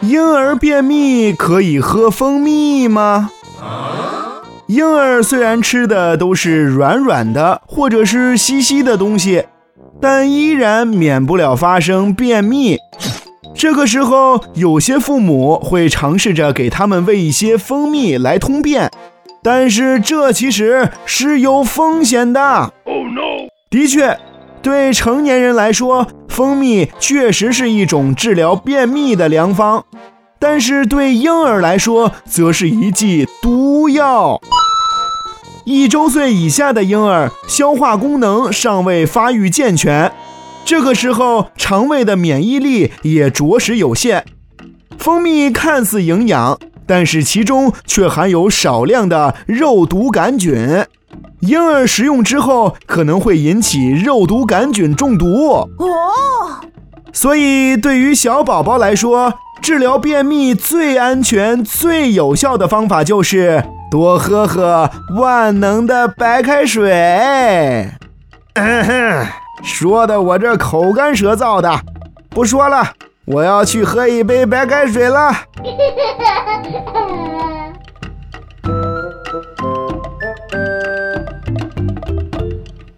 婴儿便秘可以喝蜂蜜吗？婴儿虽然吃的都是软软的或者是稀稀的东西，但依然免不了发生便秘。这个时候，有些父母会尝试着给他们喂一些蜂蜜来通便，但是这其实是有风险的。的确，对成年人来说，蜂蜜确实是一种治疗便秘的良方，但是对婴儿来说，则是一剂毒药。一周岁以下的婴儿，消化功能尚未发育健全。这个时候，肠胃的免疫力也着实有限。蜂蜜看似营养，但是其中却含有少量的肉毒杆菌，婴儿食用之后可能会引起肉毒杆菌中毒。哦，所以对于小宝宝来说，治疗便秘最安全、最有效的方法就是多喝喝万能的白开水。嗯哼。说的我这口干舌燥的，不说了，我要去喝一杯白开水了。